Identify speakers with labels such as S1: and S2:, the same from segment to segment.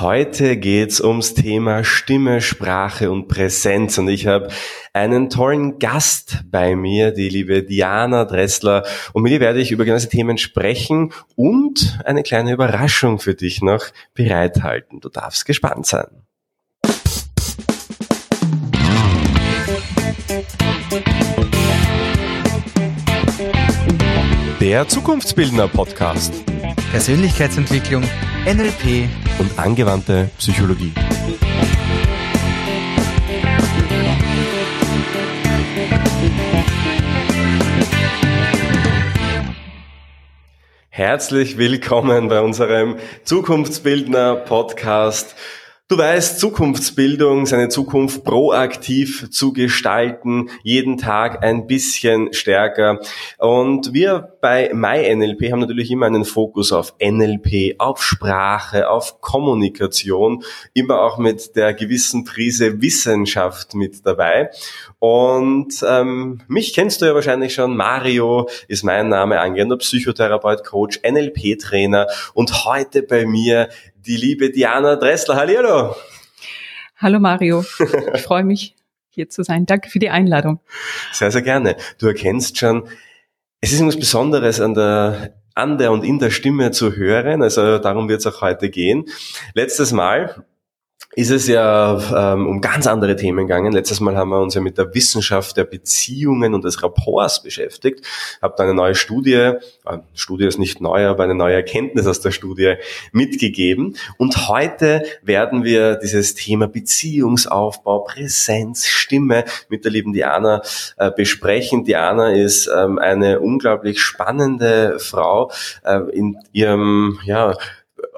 S1: Heute geht's ums Thema Stimme, Sprache und Präsenz und ich habe einen tollen Gast bei mir, die liebe Diana Dressler und mit ihr werde ich über gewisse Themen sprechen und eine kleine Überraschung für dich noch bereithalten. Du darfst gespannt sein. Der Zukunftsbildner Podcast.
S2: Persönlichkeitsentwicklung, NLP
S1: und angewandte Psychologie. Herzlich willkommen bei unserem Zukunftsbildner Podcast. Du weißt, Zukunftsbildung, seine Zukunft proaktiv zu gestalten, jeden Tag ein bisschen stärker. Und wir bei MyNLP haben natürlich immer einen Fokus auf NLP, auf Sprache, auf Kommunikation, immer auch mit der gewissen Prise Wissenschaft mit dabei. Und ähm, mich kennst du ja wahrscheinlich schon. Mario ist mein Name, angehender Psychotherapeut, Coach, NLP-Trainer und heute bei mir die liebe Diana Dressler. Hallihallo.
S3: Hallo Mario. Ich freue mich, hier zu sein. Danke für die Einladung.
S1: Sehr, sehr gerne. Du erkennst schon, es ist etwas Besonderes an der an der und in der Stimme zu hören. Also darum wird es auch heute gehen. Letztes Mal ist es ja ähm, um ganz andere Themen gegangen. Letztes Mal haben wir uns ja mit der Wissenschaft der Beziehungen und des Rapports beschäftigt. Habt eine neue Studie, äh, Studie ist nicht neu, aber eine neue Erkenntnis aus der Studie mitgegeben. Und heute werden wir dieses Thema Beziehungsaufbau, Präsenz, Stimme mit der lieben Diana äh, besprechen. Diana ist ähm, eine unglaublich spannende Frau äh, in ihrem ja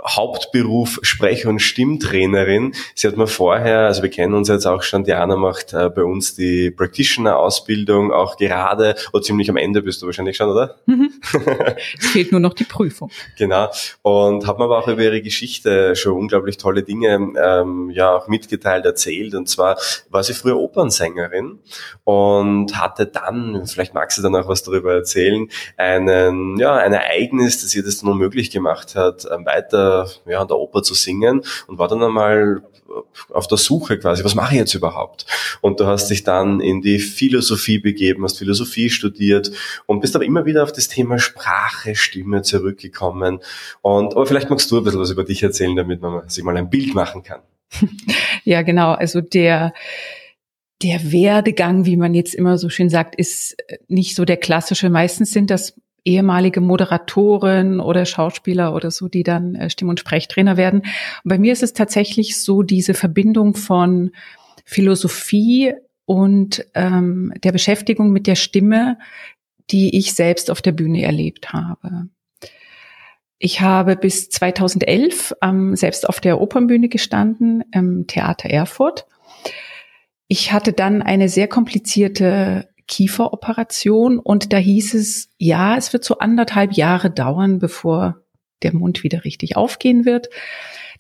S1: Hauptberuf Sprech- und Stimmtrainerin. Sie hat mir vorher, also wir kennen uns jetzt auch schon, Diana macht äh, bei uns die Practitioner-Ausbildung, auch gerade, oder ziemlich am Ende bist du wahrscheinlich schon, oder?
S3: Mhm. es fehlt nur noch die Prüfung.
S1: Genau. Und hat mir aber auch über ihre Geschichte schon unglaublich tolle Dinge ähm, ja auch mitgeteilt, erzählt. Und zwar war sie früher Opernsängerin und hatte dann, vielleicht magst du dann auch was darüber erzählen, einen, ja, ein Ereignis, das ihr das dann unmöglich gemacht hat, ähm, weiter ja, an der Oper zu singen und war dann einmal auf der Suche quasi, was mache ich jetzt überhaupt? Und du hast dich dann in die Philosophie begeben, hast Philosophie studiert und bist aber immer wieder auf das Thema Sprache, Stimme zurückgekommen. Und aber vielleicht magst du ein bisschen was über dich erzählen, damit man sich mal ein Bild machen kann.
S3: Ja, genau. Also der der Werdegang, wie man jetzt immer so schön sagt, ist nicht so der klassische. Meistens sind das ehemalige Moderatoren oder Schauspieler oder so, die dann äh, Stimm- und Sprechtrainer werden. Und bei mir ist es tatsächlich so diese Verbindung von Philosophie und ähm, der Beschäftigung mit der Stimme, die ich selbst auf der Bühne erlebt habe. Ich habe bis 2011 ähm, selbst auf der Opernbühne gestanden, im Theater Erfurt. Ich hatte dann eine sehr komplizierte Kieferoperation und da hieß es, ja, es wird so anderthalb Jahre dauern, bevor der Mund wieder richtig aufgehen wird.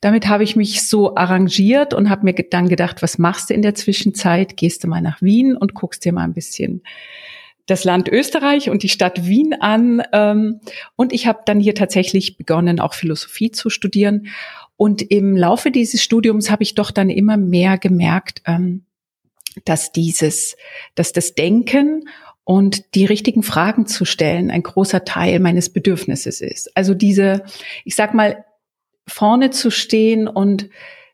S3: Damit habe ich mich so arrangiert und habe mir dann gedacht, was machst du in der Zwischenzeit? Gehst du mal nach Wien und guckst dir mal ein bisschen das Land Österreich und die Stadt Wien an. Ähm, und ich habe dann hier tatsächlich begonnen, auch Philosophie zu studieren. Und im Laufe dieses Studiums habe ich doch dann immer mehr gemerkt, ähm, dass dieses, dass das Denken und die richtigen Fragen zu stellen ein großer Teil meines Bedürfnisses ist. Also diese, ich sag mal, vorne zu stehen und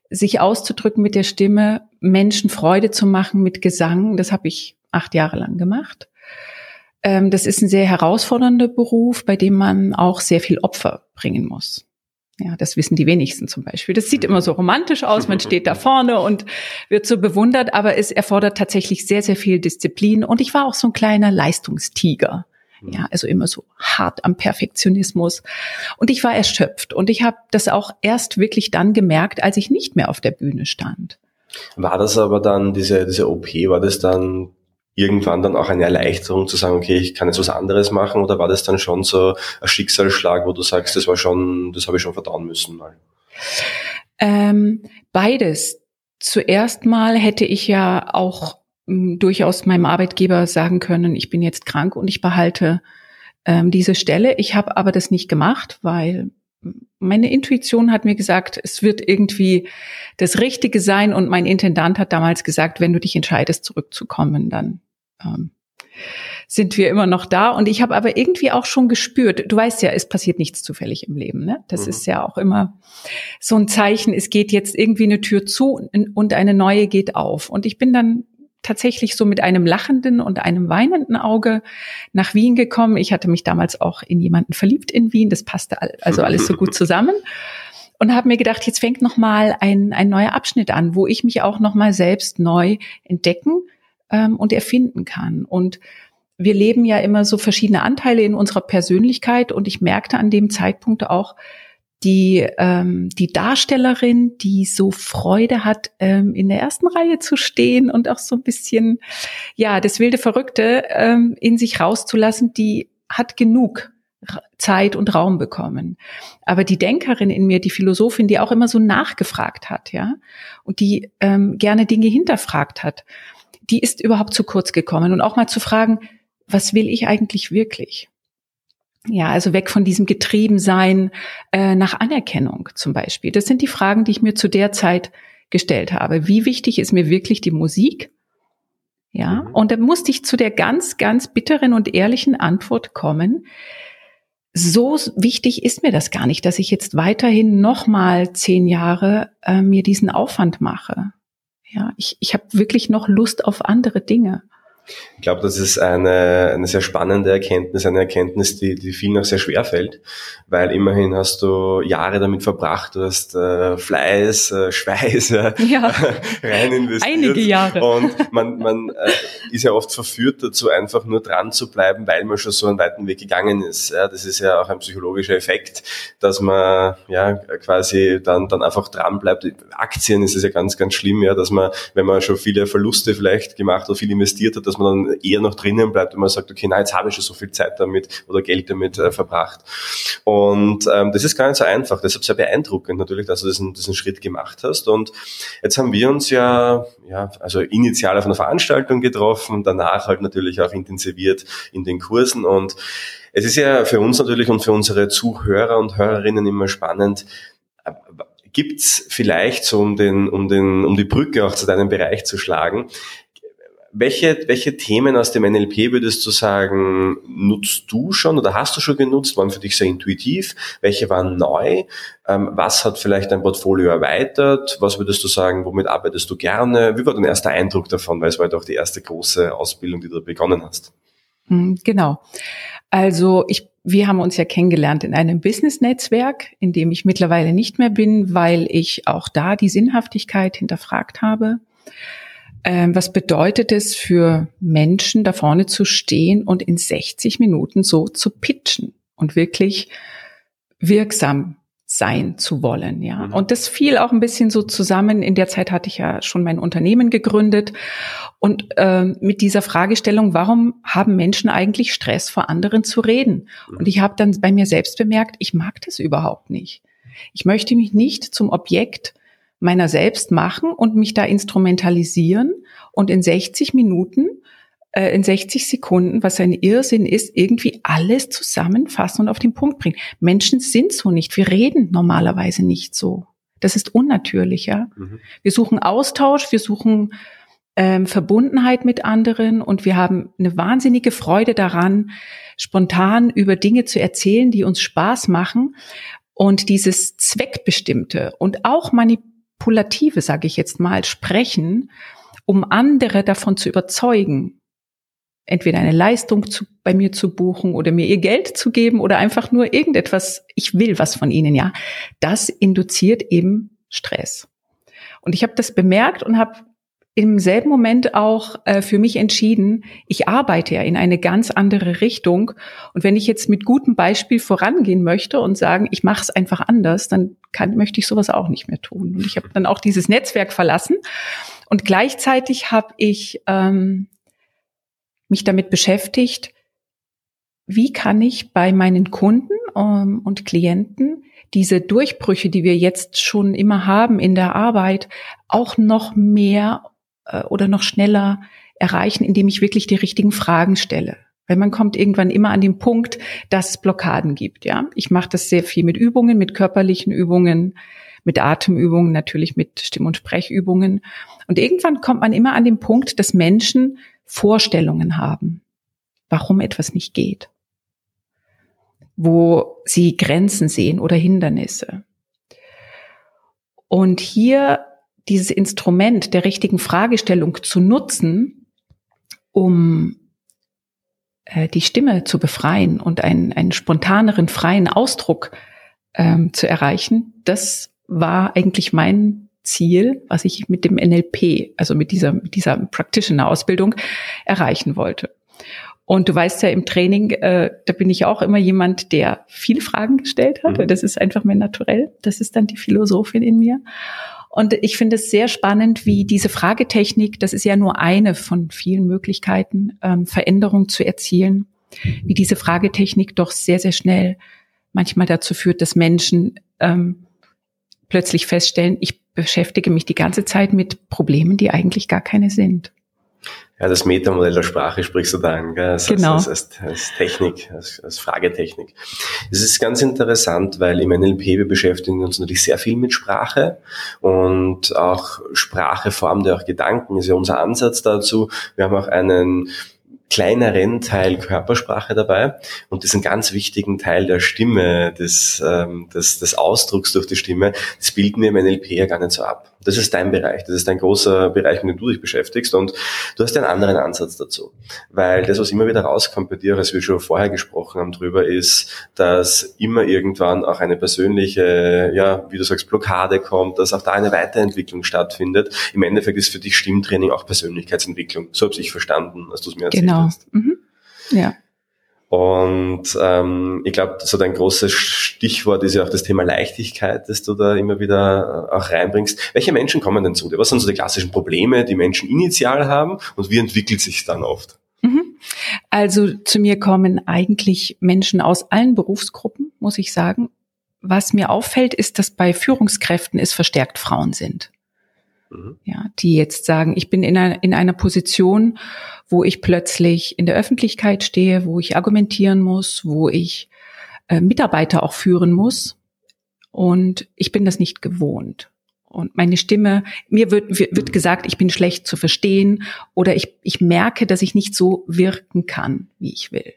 S3: sich auszudrücken mit der Stimme, Menschen Freude zu machen mit Gesang, das habe ich acht Jahre lang gemacht. Ähm, das ist ein sehr herausfordernder Beruf, bei dem man auch sehr viel Opfer bringen muss. Ja, das wissen die wenigsten zum Beispiel. Das sieht immer so romantisch aus, man steht da vorne und wird so bewundert, aber es erfordert tatsächlich sehr, sehr viel Disziplin. Und ich war auch so ein kleiner Leistungstiger. Ja, also immer so hart am Perfektionismus. Und ich war erschöpft. Und ich habe das auch erst wirklich dann gemerkt, als ich nicht mehr auf der Bühne stand.
S1: War das aber dann, diese, diese OP, war das dann irgendwann dann auch eine Erleichterung zu sagen, okay, ich kann jetzt was anderes machen oder war das dann schon so ein Schicksalsschlag, wo du sagst, das war schon, das habe ich schon verdauen müssen mal?
S3: Ähm, beides. Zuerst mal hätte ich ja auch m, durchaus meinem Arbeitgeber sagen können, ich bin jetzt krank und ich behalte ähm, diese Stelle. Ich habe aber das nicht gemacht, weil meine Intuition hat mir gesagt, es wird irgendwie das Richtige sein. Und mein Intendant hat damals gesagt, wenn du dich entscheidest, zurückzukommen, dann ähm, sind wir immer noch da. Und ich habe aber irgendwie auch schon gespürt, du weißt ja, es passiert nichts zufällig im Leben. Ne? Das mhm. ist ja auch immer so ein Zeichen, es geht jetzt irgendwie eine Tür zu und eine neue geht auf. Und ich bin dann tatsächlich so mit einem lachenden und einem weinenden Auge nach Wien gekommen. Ich hatte mich damals auch in jemanden verliebt in Wien. Das passte also alles so gut zusammen. Und habe mir gedacht, jetzt fängt noch mal ein, ein neuer Abschnitt an, wo ich mich auch noch mal selbst neu entdecken ähm, und erfinden kann. Und wir leben ja immer so verschiedene Anteile in unserer Persönlichkeit und ich merkte an dem Zeitpunkt auch, die, ähm, die Darstellerin, die so Freude hat, ähm, in der ersten Reihe zu stehen und auch so ein bisschen, ja, das wilde Verrückte ähm, in sich rauszulassen, die hat genug Zeit und Raum bekommen. Aber die Denkerin in mir, die Philosophin, die auch immer so nachgefragt hat, ja, und die ähm, gerne Dinge hinterfragt hat, die ist überhaupt zu kurz gekommen. Und auch mal zu fragen, was will ich eigentlich wirklich? Ja, also weg von diesem Getriebensein äh, nach Anerkennung zum Beispiel. Das sind die Fragen, die ich mir zu der Zeit gestellt habe. Wie wichtig ist mir wirklich die Musik? Ja, mhm. und da musste ich zu der ganz, ganz bitteren und ehrlichen Antwort kommen. So wichtig ist mir das gar nicht, dass ich jetzt weiterhin nochmal zehn Jahre äh, mir diesen Aufwand mache. Ja, ich, ich habe wirklich noch Lust auf andere Dinge.
S1: Ich glaube, das ist eine, eine sehr spannende Erkenntnis, eine Erkenntnis, die, die vielen auch sehr schwer fällt, weil immerhin hast du Jahre damit verbracht, du hast äh, Fleiß, äh, Schweiß äh, ja. rein investiert.
S3: Einige Jahre.
S1: Und man, man äh, ist ja oft verführt dazu, einfach nur dran zu bleiben, weil man schon so einen weiten Weg gegangen ist. Ja, das ist ja auch ein psychologischer Effekt, dass man ja quasi dann, dann einfach dran bleibt. Aktien ist es ja ganz, ganz schlimm, ja, dass man, wenn man schon viele Verluste vielleicht gemacht oder viel investiert hat, dass man dann eher noch drinnen bleibt und man sagt, okay, na, jetzt habe ich schon so viel Zeit damit oder Geld damit äh, verbracht. Und ähm, das ist gar nicht so einfach. Deshalb sehr beeindruckend natürlich, dass du diesen, diesen Schritt gemacht hast. Und jetzt haben wir uns ja, ja, also initial auf einer Veranstaltung getroffen, danach halt natürlich auch intensiviert in den Kursen. Und es ist ja für uns natürlich und für unsere Zuhörer und Hörerinnen immer spannend, äh, gibt's vielleicht so um den um den um die Brücke auch zu deinem Bereich zu schlagen welche, welche Themen aus dem NLP würdest du sagen, nutzt du schon oder hast du schon genutzt, waren für dich sehr intuitiv? Welche waren neu? Ähm, was hat vielleicht dein Portfolio erweitert? Was würdest du sagen, womit arbeitest du gerne? Wie war dein erster Eindruck davon? Weil es war ja doch die erste große Ausbildung, die du begonnen hast.
S3: Hm, genau. Also ich, wir haben uns ja kennengelernt in einem Business-Netzwerk, in dem ich mittlerweile nicht mehr bin, weil ich auch da die Sinnhaftigkeit hinterfragt habe. Ähm, was bedeutet es für Menschen, da vorne zu stehen und in 60 Minuten so zu pitchen und wirklich wirksam sein zu wollen, ja. Mhm. Und das fiel auch ein bisschen so zusammen. In der Zeit hatte ich ja schon mein Unternehmen gegründet und äh, mit dieser Fragestellung, warum haben Menschen eigentlich Stress, vor anderen zu reden? Mhm. Und ich habe dann bei mir selbst bemerkt, ich mag das überhaupt nicht. Ich möchte mich nicht zum Objekt meiner selbst machen und mich da instrumentalisieren und in 60 Minuten, äh, in 60 Sekunden, was ein Irrsinn ist, irgendwie alles zusammenfassen und auf den Punkt bringen. Menschen sind so nicht. Wir reden normalerweise nicht so. Das ist unnatürlich, ja. Mhm. Wir suchen Austausch, wir suchen ähm, Verbundenheit mit anderen und wir haben eine wahnsinnige Freude daran, spontan über Dinge zu erzählen, die uns Spaß machen. Und dieses Zweckbestimmte und auch manipulative manipulative, sage ich jetzt mal, sprechen, um andere davon zu überzeugen, entweder eine Leistung zu, bei mir zu buchen oder mir ihr Geld zu geben oder einfach nur irgendetwas, ich will was von ihnen, ja, das induziert eben Stress. Und ich habe das bemerkt und habe im selben Moment auch äh, für mich entschieden, ich arbeite ja in eine ganz andere Richtung. Und wenn ich jetzt mit gutem Beispiel vorangehen möchte und sagen, ich mache es einfach anders, dann kann, möchte ich sowas auch nicht mehr tun. Und ich habe dann auch dieses Netzwerk verlassen. Und gleichzeitig habe ich ähm, mich damit beschäftigt, wie kann ich bei meinen Kunden ähm, und Klienten diese Durchbrüche, die wir jetzt schon immer haben in der Arbeit, auch noch mehr äh, oder noch schneller erreichen, indem ich wirklich die richtigen Fragen stelle. Weil man kommt irgendwann immer an den Punkt, dass es Blockaden gibt, ja. Ich mache das sehr viel mit Übungen, mit körperlichen Übungen, mit Atemübungen, natürlich mit Stimm- und Sprechübungen. Und irgendwann kommt man immer an den Punkt, dass Menschen Vorstellungen haben, warum etwas nicht geht. Wo sie Grenzen sehen oder Hindernisse. Und hier dieses Instrument der richtigen Fragestellung zu nutzen, um äh, die Stimme zu befreien und einen, einen spontaneren, freien Ausdruck ähm, zu erreichen, das war eigentlich mein Ziel, was ich mit dem NLP, also mit dieser, mit dieser Practitioner-Ausbildung erreichen wollte. Und du weißt ja im Training, äh, da bin ich auch immer jemand, der viele Fragen gestellt hat. Mhm. Das ist einfach mehr naturell. Das ist dann die Philosophin in mir. Und ich finde es sehr spannend, wie diese Fragetechnik, das ist ja nur eine von vielen Möglichkeiten, ähm, Veränderung zu erzielen, wie diese Fragetechnik doch sehr, sehr schnell manchmal dazu führt, dass Menschen ähm, plötzlich feststellen, ich beschäftige mich die ganze Zeit mit Problemen, die eigentlich gar keine sind.
S1: Ja, das Metamodell der Sprache sprichst du da an, gell? Als,
S3: genau.
S1: als, als, als Technik, als, als Fragetechnik. Es ist ganz interessant, weil im NLP wir beschäftigen uns natürlich sehr viel mit Sprache und auch Sprache formt ja auch Gedanken, ist ja unser Ansatz dazu. Wir haben auch einen kleineren Teil Körpersprache dabei und diesen ganz wichtigen Teil der Stimme, des, ähm, des, des Ausdrucks durch die Stimme, das bilden wir im NLP ja gar nicht so ab. Das ist dein Bereich, das ist ein großer Bereich, mit dem du dich beschäftigst und du hast einen anderen Ansatz dazu. Weil das, was immer wieder rauskommt bei dir, als wir schon vorher gesprochen haben drüber, ist, dass immer irgendwann auch eine persönliche, ja, wie du sagst, Blockade kommt, dass auch da eine Weiterentwicklung stattfindet. Im Endeffekt ist für dich Stimmtraining auch Persönlichkeitsentwicklung. So habe ich verstanden, als du es mir erzählt
S3: genau.
S1: Hast.
S3: Mhm. Ja.
S1: Und ähm, ich glaube, so dein großes Stichwort ist ja auch das Thema Leichtigkeit, das du da immer wieder äh, auch reinbringst. Welche Menschen kommen denn zu dir? Was sind so die klassischen Probleme, die Menschen initial haben und wie entwickelt sich dann oft?
S3: Mhm. Also zu mir kommen eigentlich Menschen aus allen Berufsgruppen, muss ich sagen. Was mir auffällt, ist, dass bei Führungskräften es verstärkt Frauen sind. Mhm. Ja, die jetzt sagen, ich bin in einer, in einer Position, wo ich plötzlich in der Öffentlichkeit stehe, wo ich argumentieren muss, wo ich äh, Mitarbeiter auch führen muss. Und ich bin das nicht gewohnt. Und meine Stimme, mir wird, wird gesagt, ich bin schlecht zu verstehen oder ich, ich merke, dass ich nicht so wirken kann, wie ich will.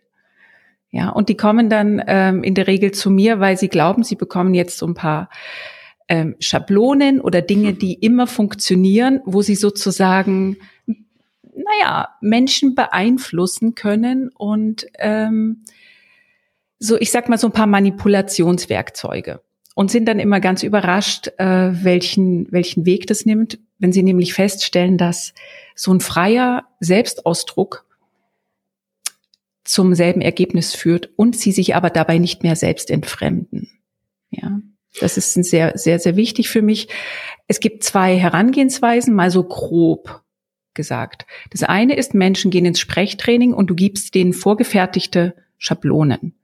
S3: Ja, und die kommen dann ähm, in der Regel zu mir, weil sie glauben, sie bekommen jetzt so ein paar ähm, Schablonen oder Dinge, die immer funktionieren, wo sie sozusagen, naja, Menschen beeinflussen können und ähm, so, ich sag mal, so ein paar Manipulationswerkzeuge und sind dann immer ganz überrascht, äh, welchen, welchen Weg das nimmt, wenn sie nämlich feststellen, dass so ein freier Selbstausdruck zum selben Ergebnis führt und sie sich aber dabei nicht mehr selbst entfremden. Ja. Das ist sehr, sehr, sehr wichtig für mich. Es gibt zwei Herangehensweisen, mal so grob gesagt. Das eine ist, Menschen gehen ins Sprechtraining und du gibst denen vorgefertigte Schablonen.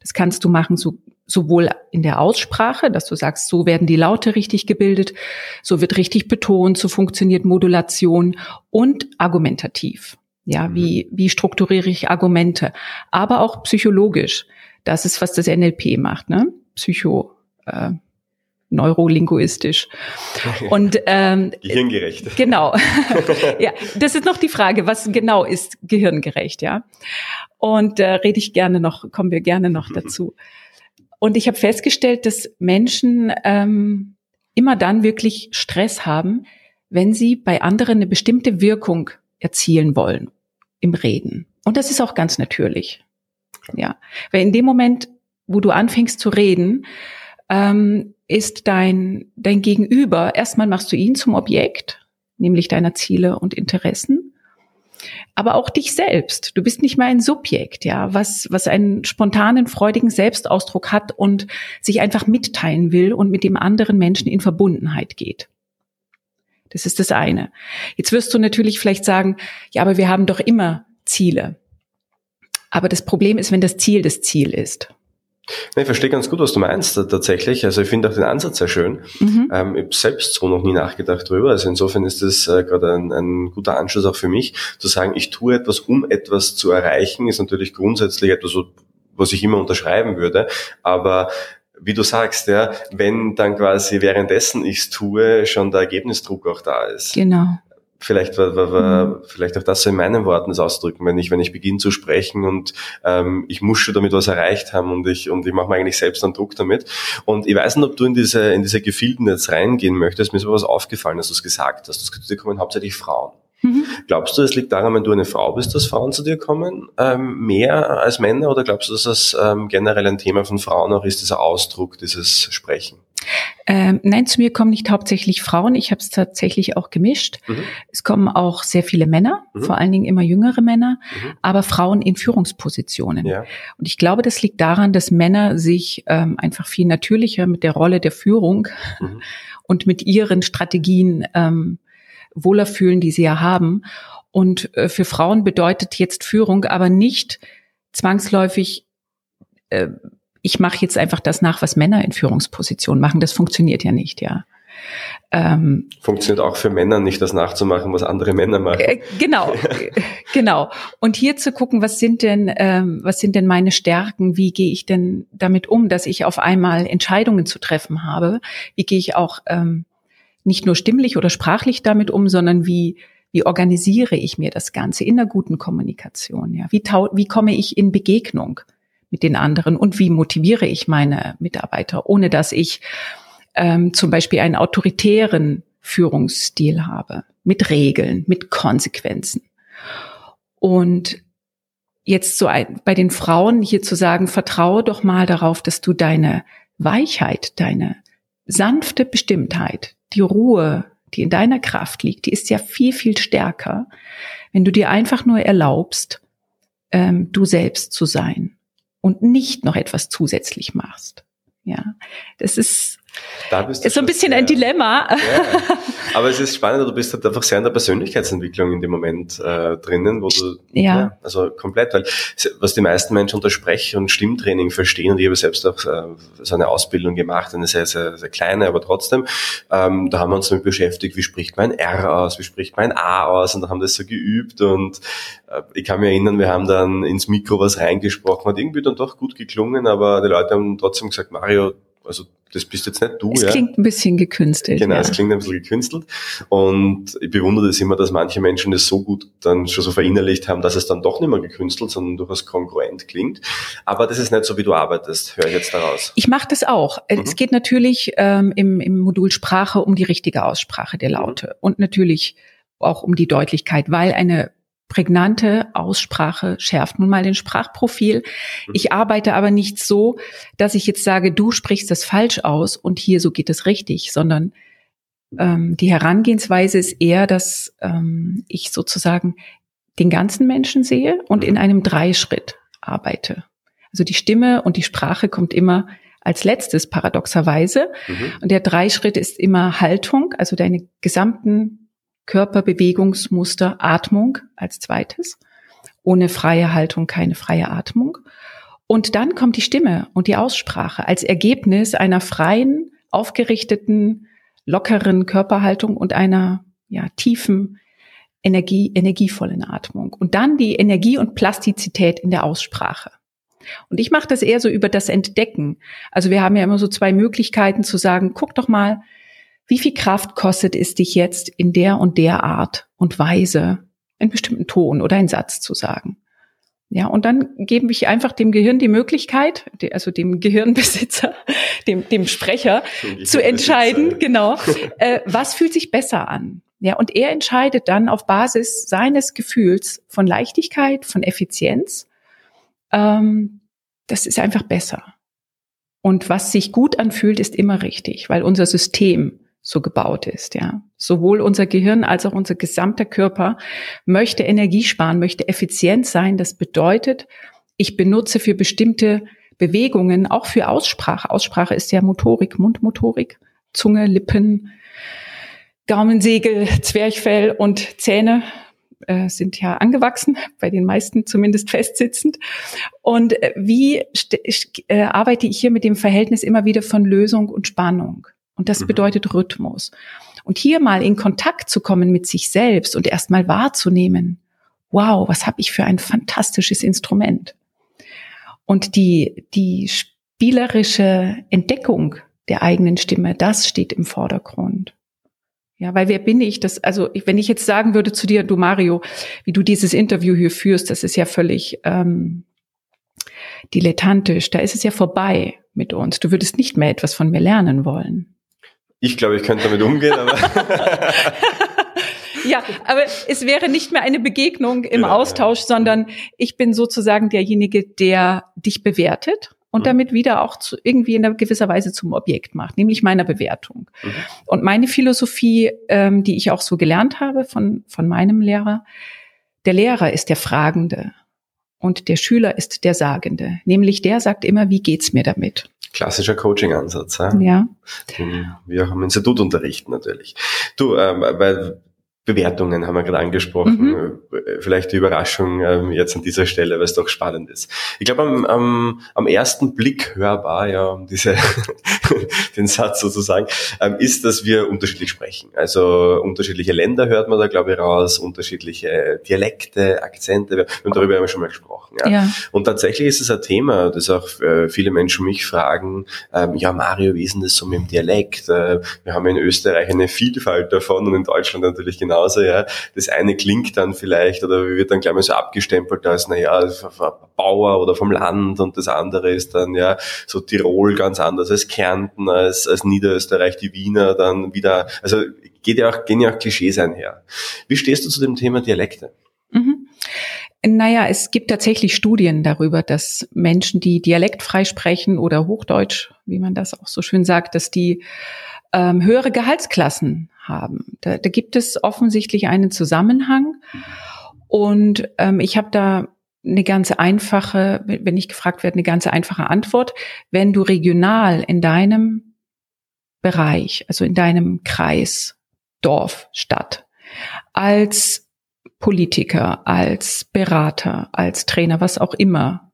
S3: Das kannst du machen, so, sowohl in der Aussprache, dass du sagst, so werden die Laute richtig gebildet, so wird richtig betont, so funktioniert Modulation und argumentativ. Ja, mhm. wie, wie strukturiere ich Argumente? Aber auch psychologisch. Das ist, was das NLP macht, ne? Psycho, äh, neurolinguistisch. Und ähm,
S1: gehirngerecht.
S3: Genau. ja, das ist noch die Frage, was genau ist gehirngerecht, ja? Und äh, rede ich gerne noch, kommen wir gerne noch mhm. dazu. Und ich habe festgestellt, dass Menschen ähm, immer dann wirklich Stress haben, wenn sie bei anderen eine bestimmte Wirkung erzielen wollen im Reden. Und das ist auch ganz natürlich. Ja, weil in dem Moment, wo du anfängst zu reden, ähm, ist dein, dein Gegenüber, erstmal machst du ihn zum Objekt, nämlich deiner Ziele und Interessen, aber auch dich selbst. Du bist nicht mehr ein Subjekt, ja, was, was einen spontanen, freudigen Selbstausdruck hat und sich einfach mitteilen will und mit dem anderen Menschen in Verbundenheit geht. Das ist das eine. Jetzt wirst du natürlich vielleicht sagen, ja, aber wir haben doch immer Ziele. Aber das Problem ist, wenn das Ziel das Ziel ist.
S1: Ich verstehe ganz gut, was du meinst tatsächlich. Also ich finde auch den Ansatz sehr schön. Mhm. Ähm, ich habe selbst so noch nie nachgedacht drüber. Also insofern ist das äh, gerade ein, ein, guter Anschluss auch für mich, zu sagen, ich tue etwas, um etwas zu erreichen, ist natürlich grundsätzlich etwas, was ich immer unterschreiben würde. Aber wie du sagst, ja, wenn dann quasi währenddessen ich es tue, schon der Ergebnisdruck auch da ist.
S3: Genau.
S1: Vielleicht, mhm. vielleicht auch das so in meinen Worten das ausdrücken, wenn ich, wenn ich beginne zu sprechen und ähm, ich muss schon damit was erreicht haben und ich, und ich mache mir eigentlich selbst einen Druck damit. Und ich weiß nicht, ob du in diese, in diese Gefilden jetzt reingehen möchtest. Mir ist aber was aufgefallen, dass du es gesagt hast. Da kommen hauptsächlich Frauen. Mhm. Glaubst du, es liegt daran, wenn du eine Frau bist, dass Frauen zu dir kommen, ähm, mehr als Männer? Oder glaubst du, dass das ähm, generell ein Thema von Frauen auch ist, dieser Ausdruck, dieses Sprechen?
S3: Ähm, nein, zu mir kommen nicht hauptsächlich Frauen. Ich habe es tatsächlich auch gemischt. Mhm. Es kommen auch sehr viele Männer, mhm. vor allen Dingen immer jüngere Männer, mhm. aber Frauen in Führungspositionen. Ja. Und ich glaube, das liegt daran, dass Männer sich ähm, einfach viel natürlicher mit der Rolle der Führung mhm. und mit ihren Strategien ähm, wohler fühlen, die sie ja haben. Und äh, für Frauen bedeutet jetzt Führung aber nicht zwangsläufig, äh, ich mache jetzt einfach das nach, was Männer in Führungspositionen machen. Das funktioniert ja nicht, ja.
S1: Ähm, Funktioniert auch für Männer nicht, das nachzumachen, was andere Männer machen. Äh,
S3: genau, genau. Und hier zu gucken, was sind denn, ähm, was sind denn meine Stärken? Wie gehe ich denn damit um, dass ich auf einmal Entscheidungen zu treffen habe? Wie gehe ich auch ähm, nicht nur stimmlich oder sprachlich damit um, sondern wie, wie organisiere ich mir das Ganze in einer guten Kommunikation? Ja, wie, wie komme ich in Begegnung mit den anderen und wie motiviere ich meine Mitarbeiter, ohne dass ich ähm, zum Beispiel einen autoritären Führungsstil habe, mit Regeln, mit Konsequenzen. Und jetzt so ein, bei den Frauen hier zu sagen, vertraue doch mal darauf, dass du deine Weichheit, deine sanfte Bestimmtheit, die Ruhe, die in deiner Kraft liegt, die ist ja viel, viel stärker, wenn du dir einfach nur erlaubst, ähm, du selbst zu sein und nicht noch etwas zusätzlich machst. Ja, das ist da bist du ist so ein bisschen sehr, ein Dilemma.
S1: Ja, aber es ist spannend, du bist halt einfach sehr in der Persönlichkeitsentwicklung in dem Moment äh, drinnen, wo du, ja. ja. also komplett, weil was die meisten Menschen unter Sprech- und Stimmtraining verstehen, und ich habe selbst auch äh, so eine Ausbildung gemacht, eine sehr, sehr, sehr kleine, aber trotzdem, ähm, da haben wir uns damit beschäftigt, wie spricht man R aus, wie spricht man A aus, und da haben das so geübt und äh, ich kann mich erinnern, wir haben dann ins Mikro was reingesprochen, hat irgendwie dann doch gut geklungen, aber die Leute haben trotzdem gesagt, Mario, also das bist jetzt nicht du.
S3: Es
S1: ja.
S3: klingt ein bisschen gekünstelt.
S1: Genau, ja. es klingt ein bisschen gekünstelt. Und ich bewundere das immer, dass manche Menschen das so gut dann schon so verinnerlicht haben, dass es dann doch nicht mehr gekünstelt, sondern durchaus kongruent klingt. Aber das ist nicht so, wie du arbeitest, höre ich jetzt daraus.
S3: Ich mache das auch. Mhm. Es geht natürlich ähm, im, im Modul Sprache um die richtige Aussprache der Laute mhm. und natürlich auch um die Deutlichkeit, weil eine prägnante Aussprache schärft nun mal den Sprachprofil. Mhm. Ich arbeite aber nicht so, dass ich jetzt sage, du sprichst das falsch aus und hier so geht es richtig, sondern ähm, die Herangehensweise ist eher, dass ähm, ich sozusagen den ganzen Menschen sehe und in einem Dreischritt arbeite. Also die Stimme und die Sprache kommt immer als letztes paradoxerweise. Mhm. Und der Dreischritt ist immer Haltung, also deine gesamten Körperbewegungsmuster, Atmung als zweites. Ohne freie Haltung keine freie Atmung. Und dann kommt die Stimme und die Aussprache als Ergebnis einer freien, aufgerichteten, lockeren Körperhaltung und einer ja, tiefen, Energie, energievollen Atmung. Und dann die Energie und Plastizität in der Aussprache. Und ich mache das eher so über das Entdecken. Also wir haben ja immer so zwei Möglichkeiten zu sagen, guck doch mal, wie viel Kraft kostet es dich jetzt in der und der Art und Weise einen bestimmten Ton oder einen Satz zu sagen? Ja, und dann geben wir einfach dem Gehirn die Möglichkeit, also dem Gehirnbesitzer, dem, dem Sprecher, zu entscheiden, genau, äh, was fühlt sich besser an. Ja, und er entscheidet dann auf Basis seines Gefühls von Leichtigkeit, von Effizienz. Ähm, das ist einfach besser. Und was sich gut anfühlt, ist immer richtig, weil unser System so gebaut ist, ja. Sowohl unser Gehirn als auch unser gesamter Körper möchte Energie sparen, möchte effizient sein. Das bedeutet, ich benutze für bestimmte Bewegungen, auch für Aussprache. Aussprache ist ja Motorik, Mundmotorik, Zunge, Lippen, Gaumensegel, Zwerchfell und Zähne äh, sind ja angewachsen, bei den meisten zumindest festsitzend. Und äh, wie äh, arbeite ich hier mit dem Verhältnis immer wieder von Lösung und Spannung? Und das mhm. bedeutet Rhythmus. Und hier mal in Kontakt zu kommen mit sich selbst und erst mal wahrzunehmen, wow, was habe ich für ein fantastisches Instrument. Und die, die spielerische Entdeckung der eigenen Stimme, das steht im Vordergrund. Ja, weil wer bin ich? Das, also wenn ich jetzt sagen würde zu dir, du Mario, wie du dieses Interview hier führst, das ist ja völlig ähm, dilettantisch. Da ist es ja vorbei mit uns. Du würdest nicht mehr etwas von mir lernen wollen.
S1: Ich glaube, ich könnte damit umgehen, aber.
S3: ja, aber es wäre nicht mehr eine Begegnung im ja, Austausch, ja. sondern ich bin sozusagen derjenige, der dich bewertet und mhm. damit wieder auch zu, irgendwie in einer gewisser Weise zum Objekt macht, nämlich meiner Bewertung. Mhm. Und meine Philosophie, ähm, die ich auch so gelernt habe von, von meinem Lehrer, der Lehrer ist der Fragende und der Schüler ist der Sagende. Nämlich der sagt immer, wie geht's mir damit?
S1: Klassischer Coaching-Ansatz.
S3: Ja. ja.
S1: Den wir auch im Institut unterrichten natürlich. Du, ähm, weil Bewertungen haben wir gerade angesprochen. Mhm. Vielleicht die Überraschung ähm, jetzt an dieser Stelle, weil es doch spannend ist. Ich glaube, am, am, am ersten Blick hörbar, ja, um diese, den Satz sozusagen, ähm, ist, dass wir unterschiedlich sprechen. Also unterschiedliche Länder hört man da, glaube ich, raus, unterschiedliche Dialekte, Akzente. Wir haben darüber ja schon mal gesprochen. Ja. ja. Und tatsächlich ist es ein Thema, das auch äh, viele Menschen mich fragen, ähm, ja, Mario, wie ist denn das so mit dem Dialekt? Äh, wir haben in Österreich eine Vielfalt davon und in Deutschland natürlich genau genauso, ja. Das eine klingt dann vielleicht oder wird dann gleich mal so abgestempelt als, naja, Bauer oder vom Land und das andere ist dann, ja, so Tirol ganz anders als Kärnten, als, als Niederösterreich, die Wiener dann wieder, also geht ja auch, gehen ja auch Klischees einher. Wie stehst du zu dem Thema Dialekte?
S3: Mhm. Naja, es gibt tatsächlich Studien darüber, dass Menschen, die dialektfrei sprechen oder Hochdeutsch, wie man das auch so schön sagt, dass die ähm, höhere Gehaltsklassen haben. Da, da gibt es offensichtlich einen Zusammenhang. Und ähm, ich habe da eine ganz einfache, wenn ich gefragt werde, eine ganz einfache Antwort. Wenn du regional in deinem Bereich, also in deinem Kreis, Dorf, Stadt, als Politiker, als Berater, als Trainer, was auch immer,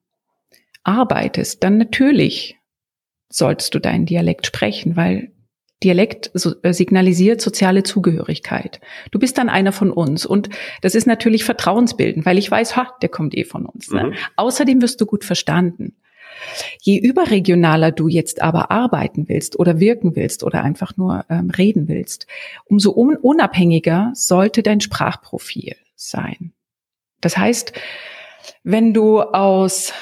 S3: arbeitest, dann natürlich sollst du deinen Dialekt sprechen, weil Dialekt äh, signalisiert soziale Zugehörigkeit. Du bist dann einer von uns und das ist natürlich vertrauensbildend, weil ich weiß, ha, der kommt eh von uns. Ne? Mhm. Außerdem wirst du gut verstanden. Je überregionaler du jetzt aber arbeiten willst oder wirken willst oder einfach nur ähm, reden willst, umso un unabhängiger sollte dein Sprachprofil sein. Das heißt, wenn du aus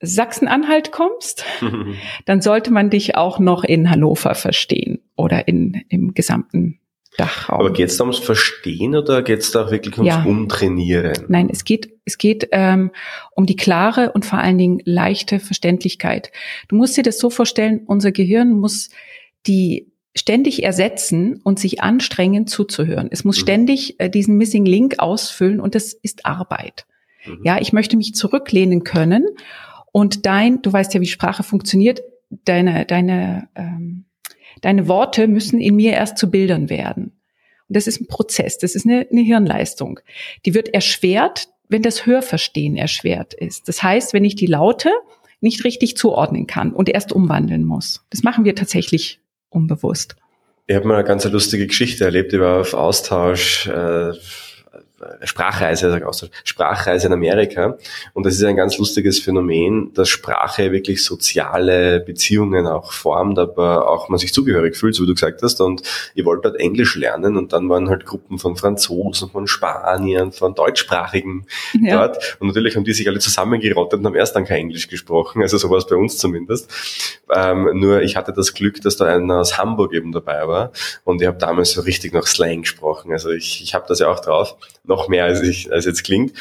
S3: Sachsen-Anhalt kommst, dann sollte man dich auch noch in Hannover verstehen oder in, im gesamten Dachraum.
S1: Aber geht es da ums Verstehen oder geht es da auch wirklich ums ja. Umtrainieren?
S3: Nein, es geht, es geht ähm, um die klare und vor allen Dingen leichte Verständlichkeit. Du musst dir das so vorstellen, unser Gehirn muss die ständig ersetzen und sich anstrengen zuzuhören. Es muss mhm. ständig äh, diesen Missing Link ausfüllen und das ist Arbeit. Mhm. Ja, ich möchte mich zurücklehnen können und dein, du weißt ja, wie Sprache funktioniert, deine, deine, ähm, deine Worte müssen in mir erst zu Bildern werden. Und das ist ein Prozess, das ist eine, eine Hirnleistung. Die wird erschwert, wenn das Hörverstehen erschwert ist. Das heißt, wenn ich die Laute nicht richtig zuordnen kann und erst umwandeln muss. Das machen wir tatsächlich unbewusst.
S1: Ich habe mal eine ganz lustige Geschichte erlebt. Auf Austausch äh, Sprachreise, sag auch Sprachreise in Amerika. Und das ist ein ganz lustiges Phänomen, dass Sprache wirklich soziale Beziehungen auch formt, aber auch man sich zugehörig fühlt, so wie du gesagt hast. Und ich wollte dort Englisch lernen und dann waren halt Gruppen von Franzosen, von Spaniern, von Deutschsprachigen ja. dort. Und natürlich haben die sich alle zusammengerottet und haben erst dann kein Englisch gesprochen, also so war es bei uns zumindest. Ähm, nur ich hatte das Glück, dass da einer aus Hamburg eben dabei war und ich habe damals so richtig noch Slang gesprochen. Also ich, ich habe das ja auch drauf noch mehr als ich als jetzt klingt.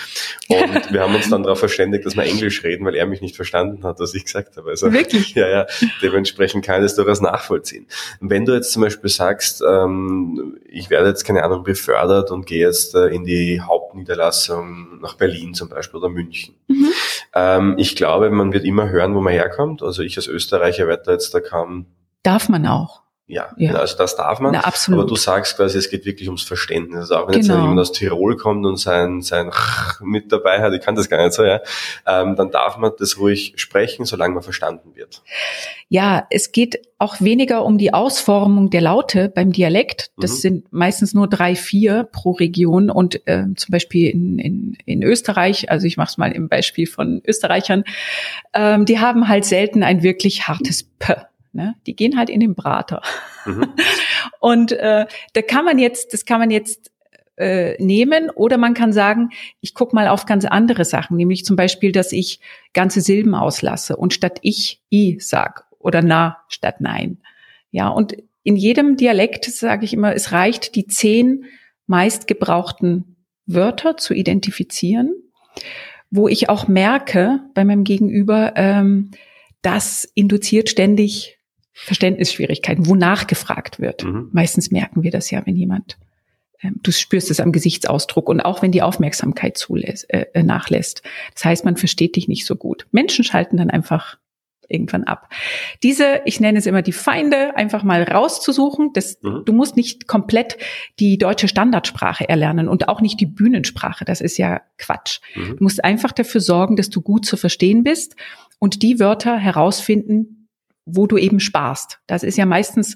S1: Und wir haben uns dann darauf verständigt, dass wir Englisch reden, weil er mich nicht verstanden hat, was ich gesagt habe.
S3: Also, Wirklich?
S1: Ja, ja. Dementsprechend kann ich das durchaus nachvollziehen. wenn du jetzt zum Beispiel sagst, ähm, ich werde jetzt keine Ahnung befördert und gehe jetzt äh, in die Hauptniederlassung nach Berlin zum Beispiel oder München. Mhm. Ähm, ich glaube, man wird immer hören, wo man herkommt. Also ich als Österreicher werde da jetzt da kaum
S3: Darf man auch.
S1: Ja, ja. also das darf man.
S3: Na, absolut.
S1: Aber du sagst quasi, es geht wirklich ums Verständnis. Also auch wenn genau. jetzt jemand aus Tirol kommt und sein, sein mit dabei hat, ich kann das gar nicht so, ja, ähm, dann darf man das ruhig sprechen, solange man verstanden wird.
S3: Ja, es geht auch weniger um die Ausformung der Laute beim Dialekt. Das mhm. sind meistens nur drei, vier pro Region. Und äh, zum Beispiel in, in, in Österreich, also ich mache es mal im Beispiel von Österreichern, ähm, die haben halt selten ein wirklich hartes P. Ne? Die gehen halt in den Brater. Mhm. Und äh, da kann man jetzt, das kann man jetzt äh, nehmen oder man kann sagen, ich guck mal auf ganz andere Sachen, nämlich zum Beispiel, dass ich ganze Silben auslasse und statt ich i sag oder na statt nein. Ja, und in jedem Dialekt sage ich immer, es reicht, die zehn meistgebrauchten Wörter zu identifizieren, wo ich auch merke bei meinem Gegenüber, ähm, das induziert ständig Verständnisschwierigkeiten, wo nachgefragt wird. Mhm. Meistens merken wir das ja, wenn jemand, ähm, du spürst es am Gesichtsausdruck und auch wenn die Aufmerksamkeit zulässt, äh, äh, nachlässt. Das heißt, man versteht dich nicht so gut. Menschen schalten dann einfach irgendwann ab. Diese, ich nenne es immer die Feinde, einfach mal rauszusuchen. Das, mhm. Du musst nicht komplett die deutsche Standardsprache erlernen und auch nicht die Bühnensprache. Das ist ja Quatsch. Mhm. Du musst einfach dafür sorgen, dass du gut zu verstehen bist und die Wörter herausfinden, wo du eben sparst. Das ist ja meistens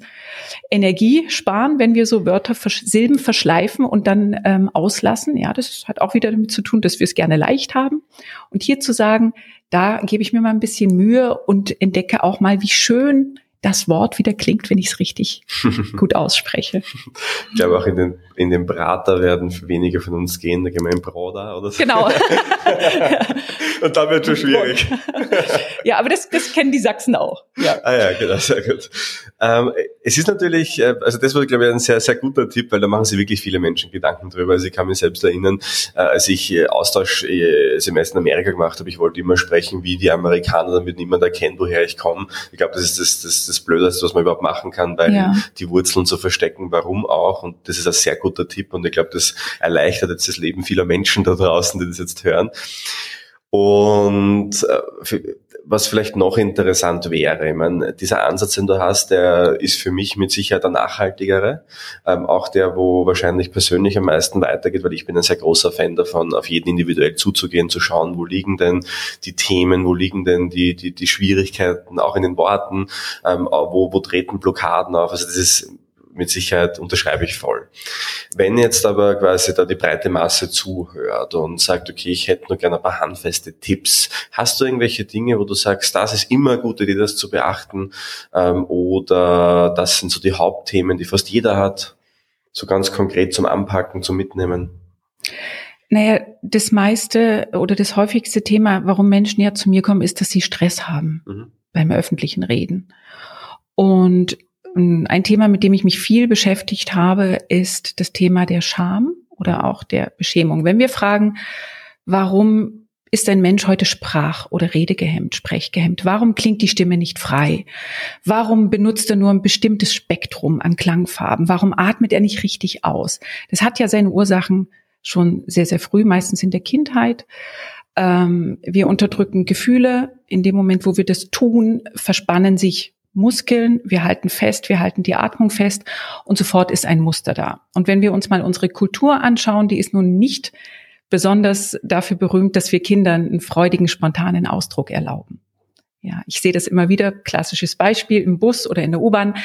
S3: Energie sparen, wenn wir so Wörter, Silben verschleifen und dann ähm, auslassen. Ja, das hat auch wieder damit zu tun, dass wir es gerne leicht haben. Und hier zu sagen, da gebe ich mir mal ein bisschen Mühe und entdecke auch mal, wie schön das Wort wieder klingt, wenn ich es richtig gut ausspreche.
S1: Ich glaube auch in den, in den Prater werden wenige von uns gehen, da gehen wir in Broda oder so.
S3: Genau.
S1: Und da wird schon schwierig.
S3: ja, aber das, das kennen die Sachsen auch.
S1: Ja. Ah ja, genau, sehr gut. Ähm, es ist natürlich, äh, also das war, glaube ich, ein sehr, sehr guter Tipp, weil da machen sich wirklich viele Menschen Gedanken drüber. Also ich kann mich selbst erinnern, äh, als ich äh, Austauschsemester in Amerika gemacht habe, ich wollte immer sprechen wie die Amerikaner, damit niemand erkennt, woher ich komme. Ich glaube, das ist das, das, das Blödeste, was man überhaupt machen kann, weil ja. die Wurzeln zu verstecken, warum auch. Und das ist ein sehr guter Tipp und ich glaube, das erleichtert jetzt das Leben vieler Menschen da draußen, die das jetzt hören. Und äh, was vielleicht noch interessant wäre, ich meine, dieser Ansatz, den du hast, der ist für mich mit Sicherheit der nachhaltigere, ähm, auch der, wo wahrscheinlich persönlich am meisten weitergeht, weil ich bin ein sehr großer Fan davon, auf jeden individuell zuzugehen, zu schauen, wo liegen denn die Themen, wo liegen denn die, die, die Schwierigkeiten, auch in den Worten, ähm, wo, wo treten Blockaden auf. Also das ist mit Sicherheit unterschreibe ich voll. Wenn jetzt aber quasi da die breite Masse zuhört und sagt, okay, ich hätte nur gerne ein paar handfeste Tipps, hast du irgendwelche Dinge, wo du sagst, das ist immer eine gute Idee, das zu beachten, ähm, oder das sind so die Hauptthemen, die fast jeder hat, so ganz konkret zum Anpacken, zum Mitnehmen?
S3: Naja, das meiste oder das häufigste Thema, warum Menschen ja zu mir kommen, ist, dass sie Stress haben mhm. beim öffentlichen Reden. Und ein Thema, mit dem ich mich viel beschäftigt habe, ist das Thema der Scham oder auch der Beschämung. Wenn wir fragen, warum ist ein Mensch heute sprach- oder redegehemmt, sprechgehemmt? Warum klingt die Stimme nicht frei? Warum benutzt er nur ein bestimmtes Spektrum an Klangfarben? Warum atmet er nicht richtig aus? Das hat ja seine Ursachen schon sehr, sehr früh, meistens in der Kindheit. Ähm, wir unterdrücken Gefühle. In dem Moment, wo wir das tun, verspannen sich Muskeln, wir halten fest, wir halten die Atmung fest und sofort ist ein Muster da. Und wenn wir uns mal unsere Kultur anschauen, die ist nun nicht besonders dafür berühmt, dass wir Kindern einen freudigen, spontanen Ausdruck erlauben. Ja, ich sehe das immer wieder, klassisches Beispiel im Bus oder in der U-Bahn.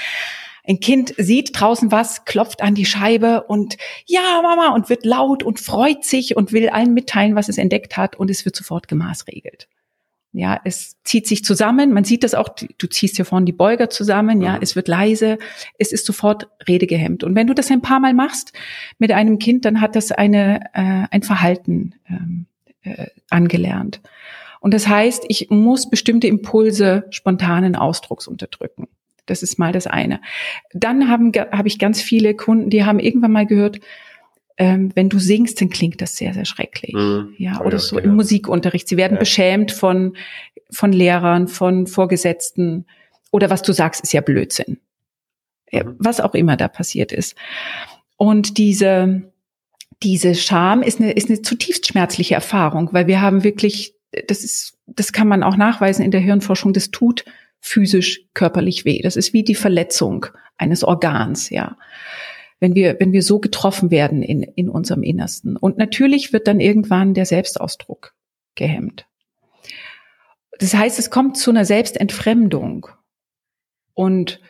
S3: Ein Kind sieht draußen was, klopft an die Scheibe und ja, Mama, und wird laut und freut sich und will allen mitteilen, was es entdeckt hat und es wird sofort gemaßregelt. Ja, es zieht sich zusammen. Man sieht das auch. Du ziehst hier vorne die Beuger zusammen. Ja, mhm. es wird leise. Es ist sofort redegehemmt. Und wenn du das ein paar Mal machst mit einem Kind, dann hat das eine, äh, ein Verhalten ähm, äh, angelernt. Und das heißt, ich muss bestimmte Impulse spontanen Ausdrucks unterdrücken. Das ist mal das eine. Dann habe ich ganz viele Kunden, die haben irgendwann mal gehört, ähm, wenn du singst, dann klingt das sehr, sehr schrecklich. Mhm. Ja, oder ja, so im Musikunterricht. Sie werden ja. beschämt von, von Lehrern, von Vorgesetzten. Oder was du sagst, ist ja Blödsinn. Mhm. Was auch immer da passiert ist. Und diese, diese Scham ist eine, ist eine zutiefst schmerzliche Erfahrung, weil wir haben wirklich, das ist, das kann man auch nachweisen in der Hirnforschung, das tut physisch, körperlich weh. Das ist wie die Verletzung eines Organs, ja. Wenn wir, wenn wir so getroffen werden in, in unserem Innersten. Und natürlich wird dann irgendwann der Selbstausdruck gehemmt. Das heißt, es kommt zu einer Selbstentfremdung. Und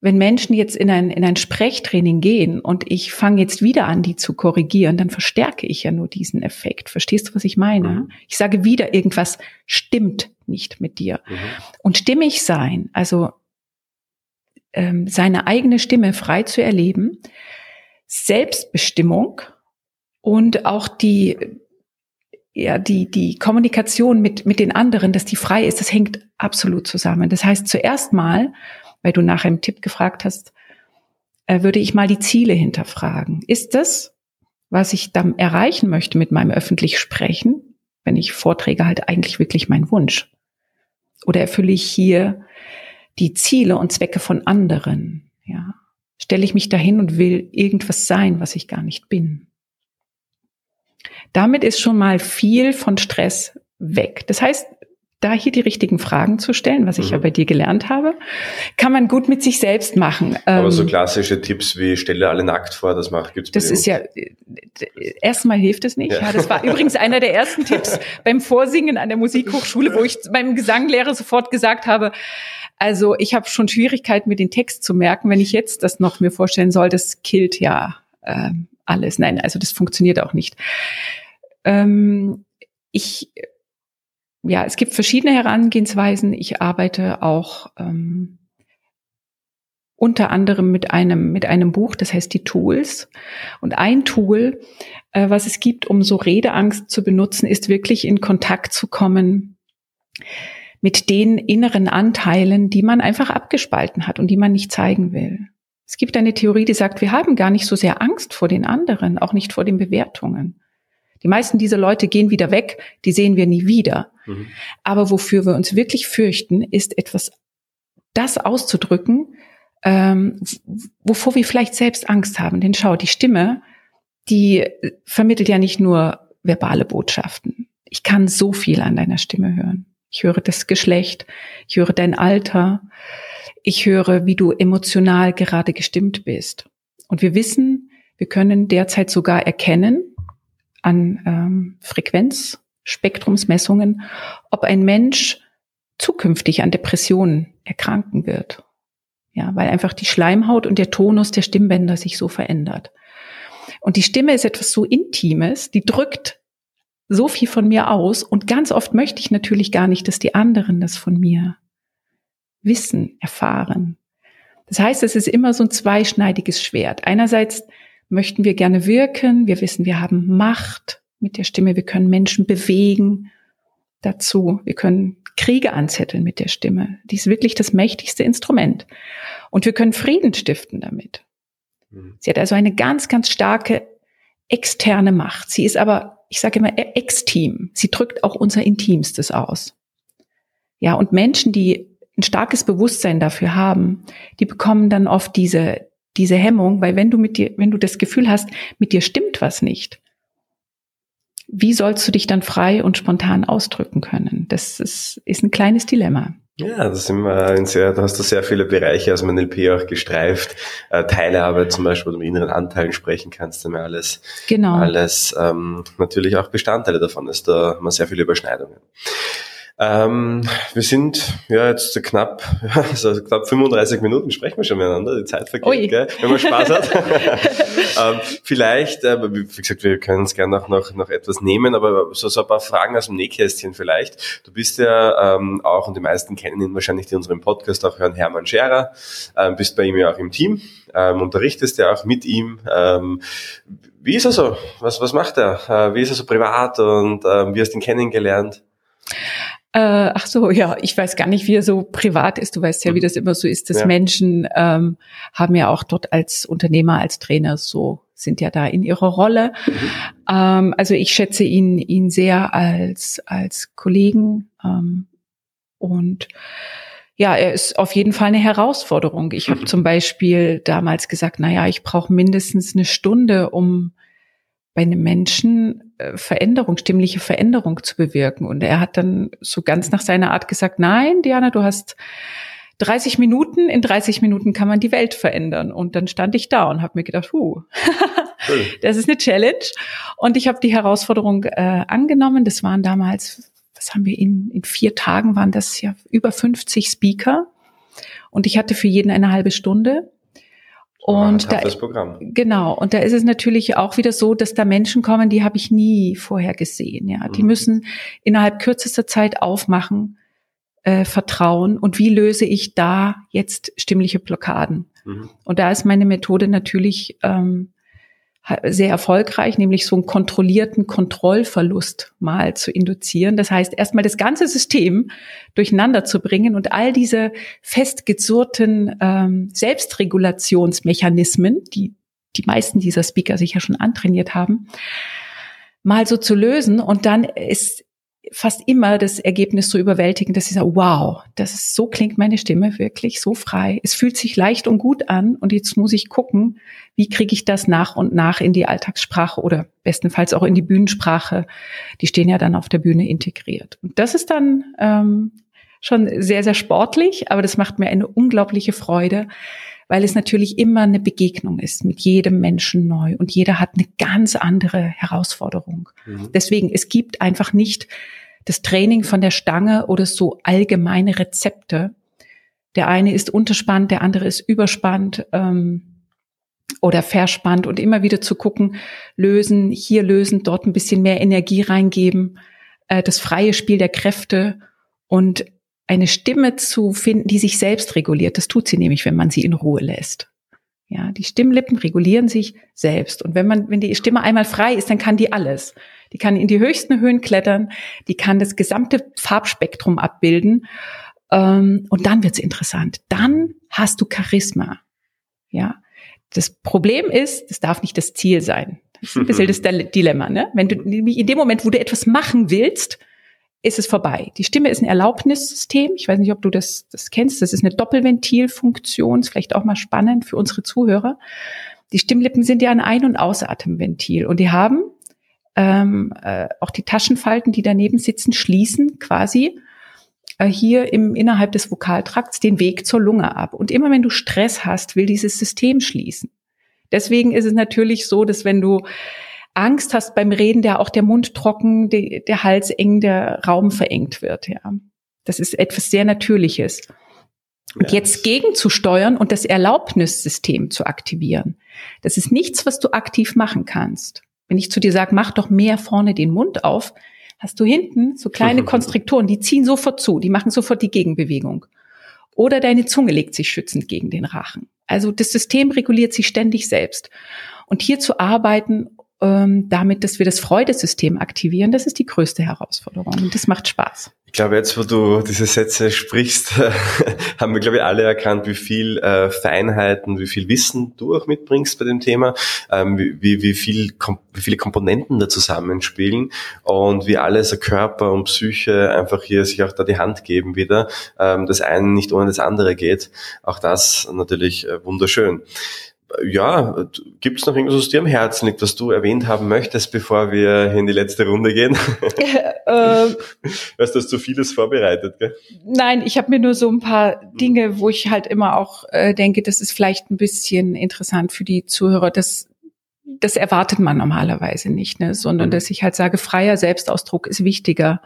S3: wenn Menschen jetzt in ein, in ein Sprechtraining gehen und ich fange jetzt wieder an, die zu korrigieren, dann verstärke ich ja nur diesen Effekt. Verstehst du, was ich meine? Mhm. Ich sage wieder, irgendwas stimmt nicht mit dir. Mhm. Und stimmig sein, also ähm, seine eigene Stimme frei zu erleben, Selbstbestimmung und auch die, ja, die, die Kommunikation mit, mit den anderen, dass die frei ist, das hängt absolut zusammen. Das heißt, zuerst mal, weil du nach einem Tipp gefragt hast, äh, würde ich mal die Ziele hinterfragen. Ist das, was ich dann erreichen möchte mit meinem öffentlich Sprechen, wenn ich Vorträge halte, eigentlich wirklich mein Wunsch? Oder erfülle ich hier die Ziele und Zwecke von anderen? Ja. Stelle ich mich dahin und will irgendwas sein, was ich gar nicht bin? Damit ist schon mal viel von Stress weg. Das heißt, da hier die richtigen Fragen zu stellen, was ich mhm. ja bei dir gelernt habe, kann man gut mit sich selbst machen.
S1: Aber so ähm, klassische Tipps wie stelle alle nackt vor, das macht gibt's
S3: Das ist ja erstmal hilft es nicht. Ja. ja. das war übrigens einer der ersten Tipps beim Vorsingen an der Musikhochschule, wo ich meinem Gesanglehrer sofort gesagt habe, also ich habe schon Schwierigkeiten mit den Text zu merken, wenn ich jetzt das noch mir vorstellen soll, das killt ja äh, alles. Nein, also das funktioniert auch nicht. Ähm, ich ja, es gibt verschiedene Herangehensweisen. Ich arbeite auch ähm, unter anderem mit einem mit einem Buch, das heißt die Tools. Und ein Tool, äh, was es gibt, um so Redeangst zu benutzen, ist wirklich in Kontakt zu kommen mit den inneren Anteilen, die man einfach abgespalten hat und die man nicht zeigen will. Es gibt eine Theorie, die sagt, wir haben gar nicht so sehr Angst vor den anderen, auch nicht vor den Bewertungen. Die meisten dieser Leute gehen wieder weg, die sehen wir nie wieder. Mhm. Aber wofür wir uns wirklich fürchten, ist etwas, das auszudrücken, ähm, wovor wir vielleicht selbst Angst haben. Denn schau, die Stimme, die vermittelt ja nicht nur verbale Botschaften. Ich kann so viel an deiner Stimme hören. Ich höre das Geschlecht, ich höre dein Alter, ich höre, wie du emotional gerade gestimmt bist. Und wir wissen, wir können derzeit sogar erkennen, an ähm, Frequenzspektrumsmessungen, ob ein Mensch zukünftig an Depressionen erkranken wird. Ja, weil einfach die Schleimhaut und der Tonus der Stimmbänder sich so verändert. Und die Stimme ist etwas so Intimes, die drückt so viel von mir aus und ganz oft möchte ich natürlich gar nicht, dass die anderen das von mir wissen, erfahren. Das heißt, es ist immer so ein zweischneidiges Schwert. Einerseits möchten wir gerne wirken. Wir wissen, wir haben Macht mit der Stimme. Wir können Menschen bewegen dazu. Wir können Kriege anzetteln mit der Stimme. Die ist wirklich das mächtigste Instrument. Und wir können Frieden stiften damit. Mhm. Sie hat also eine ganz, ganz starke externe Macht. Sie ist aber, ich sage immer, extim. Sie drückt auch unser Intimstes aus. Ja, und Menschen, die ein starkes Bewusstsein dafür haben, die bekommen dann oft diese, diese Hemmung, weil wenn du mit dir, wenn du das Gefühl hast, mit dir stimmt was nicht, wie sollst du dich dann frei und spontan ausdrücken können? Das ist, ist ein kleines Dilemma.
S1: Ja, das sind wir in sehr, da hast du sehr viele Bereiche aus dem NLP auch gestreift. Äh, Teilearbeit zum Beispiel, wo du mit inneren Anteilen sprechen kannst, dann alles, genau. alles ähm, natürlich auch Bestandteile davon ist. Da haben wir sehr viele Überschneidungen. Ähm, wir sind ja jetzt knapp, also knapp 35 Minuten sprechen wir schon miteinander, die Zeit vergeht, gell, wenn man Spaß hat. ähm, vielleicht, äh, wie gesagt, wir können es gerne auch noch, noch etwas nehmen, aber so, so ein paar Fragen aus dem Nähkästchen vielleicht. Du bist ja ähm, auch, und die meisten kennen ihn wahrscheinlich, die unseren Podcast auch hören, Hermann Scherer, ähm, bist bei ihm ja auch im Team, ähm, unterrichtest ja auch mit ihm. Ähm, wie ist er so? Was, was macht er? Äh, wie ist er so privat und äh, wie hast du ihn kennengelernt?
S3: Äh, ach so, ja, ich weiß gar nicht, wie er so privat ist. Du weißt ja, wie mhm. das immer so ist, dass ja. Menschen ähm, haben ja auch dort als Unternehmer, als Trainer so sind ja da in ihrer Rolle. Mhm. Ähm, also ich schätze ihn ihn sehr als als Kollegen ähm, und ja, er ist auf jeden Fall eine Herausforderung. Ich habe mhm. zum Beispiel damals gesagt, na ja, ich brauche mindestens eine Stunde, um bei einem Menschen äh, Veränderung, stimmliche Veränderung zu bewirken. Und er hat dann so ganz nach seiner Art gesagt, nein, Diana, du hast 30 Minuten, in 30 Minuten kann man die Welt verändern. Und dann stand ich da und habe mir gedacht, huh, das ist eine Challenge. Und ich habe die Herausforderung äh, angenommen. Das waren damals, was haben wir in, in vier Tagen, waren das ja über 50 Speaker. Und ich hatte für jeden eine halbe Stunde. Und da, Programm. genau, und da ist es natürlich auch wieder so, dass da Menschen kommen, die habe ich nie vorher gesehen. Ja, die mhm. müssen innerhalb kürzester Zeit aufmachen, äh, vertrauen und wie löse ich da jetzt stimmliche Blockaden? Mhm. Und da ist meine Methode natürlich ähm, sehr erfolgreich, nämlich so einen kontrollierten Kontrollverlust mal zu induzieren. Das heißt, erstmal das ganze System durcheinander zu bringen und all diese festgezurrten ähm, Selbstregulationsmechanismen, die die meisten dieser Speaker sich ja schon antrainiert haben, mal so zu lösen. Und dann ist fast immer das Ergebnis so überwältigend, dass ich sage, wow, das ist, so klingt meine Stimme wirklich so frei. Es fühlt sich leicht und gut an und jetzt muss ich gucken, wie kriege ich das nach und nach in die Alltagssprache oder bestenfalls auch in die Bühnensprache. Die stehen ja dann auf der Bühne integriert. Und das ist dann ähm, schon sehr, sehr sportlich, aber das macht mir eine unglaubliche Freude, weil es natürlich immer eine Begegnung ist mit jedem Menschen neu und jeder hat eine ganz andere Herausforderung. Mhm. Deswegen, es gibt einfach nicht das Training von der Stange oder so allgemeine Rezepte. Der eine ist unterspannt, der andere ist überspannt ähm, oder verspannt und immer wieder zu gucken, lösen, hier lösen, dort ein bisschen mehr Energie reingeben, äh, das freie Spiel der Kräfte und eine Stimme zu finden, die sich selbst reguliert. Das tut sie nämlich, wenn man sie in Ruhe lässt. Ja, die Stimmlippen regulieren sich selbst. Und wenn man, wenn die Stimme einmal frei ist, dann kann die alles. Die kann in die höchsten Höhen klettern, die kann das gesamte Farbspektrum abbilden. Ähm, und dann wird's interessant. Dann hast du Charisma. Ja. Das Problem ist, das darf nicht das Ziel sein. Das ist ein bisschen das Dilemma, ne? Wenn du nämlich in dem Moment, wo du etwas machen willst, ist es vorbei. Die Stimme ist ein Erlaubnissystem. Ich weiß nicht, ob du das, das kennst. Das ist eine Doppelventilfunktion. Ist vielleicht auch mal spannend für unsere Zuhörer. Die Stimmlippen sind ja ein Ein- und Ausatemventil und die haben ähm, äh, auch die Taschenfalten, die daneben sitzen, schließen quasi äh, hier im innerhalb des Vokaltrakts den Weg zur Lunge ab. Und immer wenn du Stress hast, will dieses System schließen. Deswegen ist es natürlich so, dass wenn du Angst hast beim Reden, der auch der Mund trocken, die, der Hals eng, der Raum verengt wird. Ja, das ist etwas sehr Natürliches. Und jetzt gegenzusteuern und das Erlaubnissystem zu aktivieren, das ist nichts, was du aktiv machen kannst. Wenn ich zu dir sage, mach doch mehr vorne den Mund auf, hast du hinten so kleine Konstriktoren, die ziehen sofort zu, die machen sofort die Gegenbewegung. Oder deine Zunge legt sich schützend gegen den Rachen. Also das System reguliert sich ständig selbst. Und hier zu arbeiten damit, dass wir das Freudesystem aktivieren, das ist die größte Herausforderung und das macht Spaß.
S1: Ich glaube, jetzt, wo du diese Sätze sprichst, haben wir, glaube ich, alle erkannt, wie viel äh, Feinheiten, wie viel Wissen du auch mitbringst bei dem Thema, ähm, wie, wie, viel, wie viele Komponenten da zusammenspielen und wie alles, so Körper und Psyche einfach hier sich auch da die Hand geben wieder, ähm, das eine nicht ohne das andere geht. Auch das natürlich äh, wunderschön ja, gibt es noch irgendwas, was dir am Herzen liegt, was du erwähnt haben möchtest, bevor wir in die letzte Runde gehen? ähm, weißt du, hast du vieles vorbereitet, gell?
S3: Nein, ich habe mir nur so ein paar Dinge, wo ich halt immer auch äh, denke, das ist vielleicht ein bisschen interessant für die Zuhörer. Das, das erwartet man normalerweise nicht, ne? sondern mhm. dass ich halt sage, freier Selbstausdruck ist wichtiger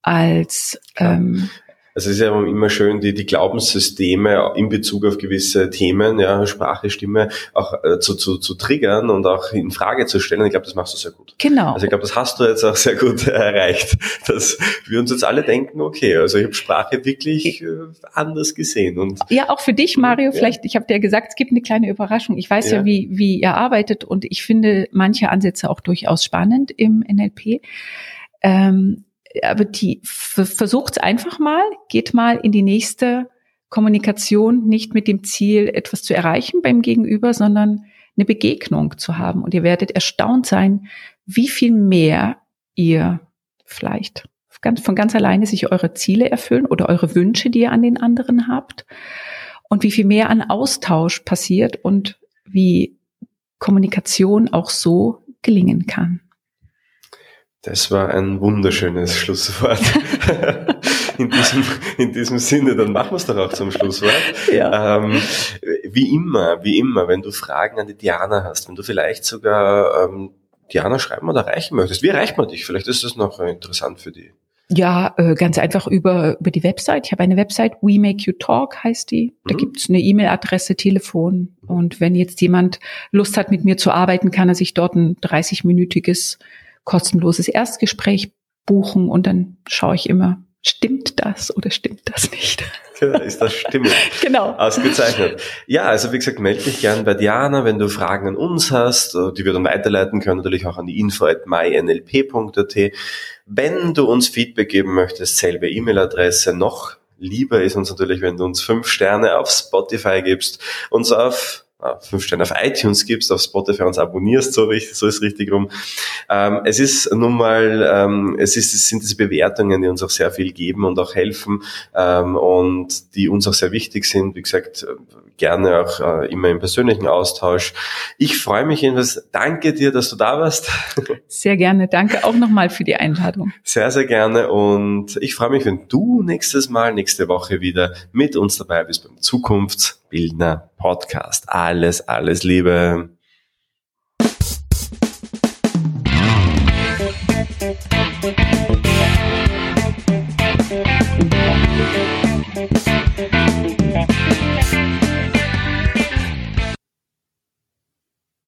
S3: als ähm,
S1: also es ist ja immer schön, die, die Glaubenssysteme in Bezug auf gewisse Themen, ja, Sprache, Stimme, auch äh, zu, zu, zu triggern und auch in Frage zu stellen. Ich glaube, das machst du sehr gut.
S3: Genau.
S1: Also ich glaube, das hast du jetzt auch sehr gut erreicht, dass wir uns jetzt alle denken, okay, also ich habe Sprache wirklich äh, anders gesehen. Und
S3: ja, auch für dich, Mario, ja. vielleicht, ich habe dir gesagt, es gibt eine kleine Überraschung. Ich weiß ja, ja wie, wie ihr arbeitet und ich finde manche Ansätze auch durchaus spannend im NLP. Ähm, aber die versucht einfach mal, geht mal in die nächste Kommunikation nicht mit dem Ziel, etwas zu erreichen beim Gegenüber, sondern eine Begegnung zu haben. Und ihr werdet erstaunt sein, wie viel mehr ihr vielleicht ganz, von ganz alleine sich eure Ziele erfüllen oder eure Wünsche, die ihr an den anderen habt. Und wie viel mehr an Austausch passiert und wie Kommunikation auch so gelingen kann.
S1: Das war ein wunderschönes Schlusswort. in diesem, in diesem Sinne, dann machen wir es doch auch zum Schlusswort. Ja. Ähm, wie immer, wie immer, wenn du Fragen an die Diana hast, wenn du vielleicht sogar ähm, Diana schreiben oder erreichen möchtest, wie erreicht man dich? Vielleicht ist das noch interessant für die.
S3: Ja, äh, ganz einfach über, über die Website. Ich habe eine Website, We Make You Talk heißt die. Da mhm. gibt's eine E-Mail-Adresse, Telefon. Und wenn jetzt jemand Lust hat, mit mir zu arbeiten, kann er sich dort ein 30-minütiges kostenloses Erstgespräch buchen und dann schaue ich immer, stimmt das oder stimmt das nicht?
S1: Ist das stimmig? genau. Ausgezeichnet. Ja, also wie gesagt, melde dich gern bei Diana, wenn du Fragen an uns hast, die wir dann weiterleiten können, natürlich auch an die info at mynlp.at. Wenn du uns Feedback geben möchtest, selbe E-Mail-Adresse, noch lieber ist uns natürlich, wenn du uns fünf Sterne auf Spotify gibst, uns auf fünf Sterne auf iTunes gibst, auf Spotify uns abonnierst, so, richtig, so ist richtig rum. Ähm, es ist nun mal, ähm, es, ist, es sind diese Bewertungen, die uns auch sehr viel geben und auch helfen ähm, und die uns auch sehr wichtig sind. Wie gesagt, gerne auch äh, immer im persönlichen Austausch. Ich freue mich jedenfalls. Danke dir, dass du da warst.
S3: Sehr gerne. Danke auch nochmal für die Einladung.
S1: Sehr, sehr gerne. Und ich freue mich, wenn du nächstes Mal, nächste Woche wieder mit uns dabei bist beim Zukunftsbildner Podcast. Alles, alles Liebe.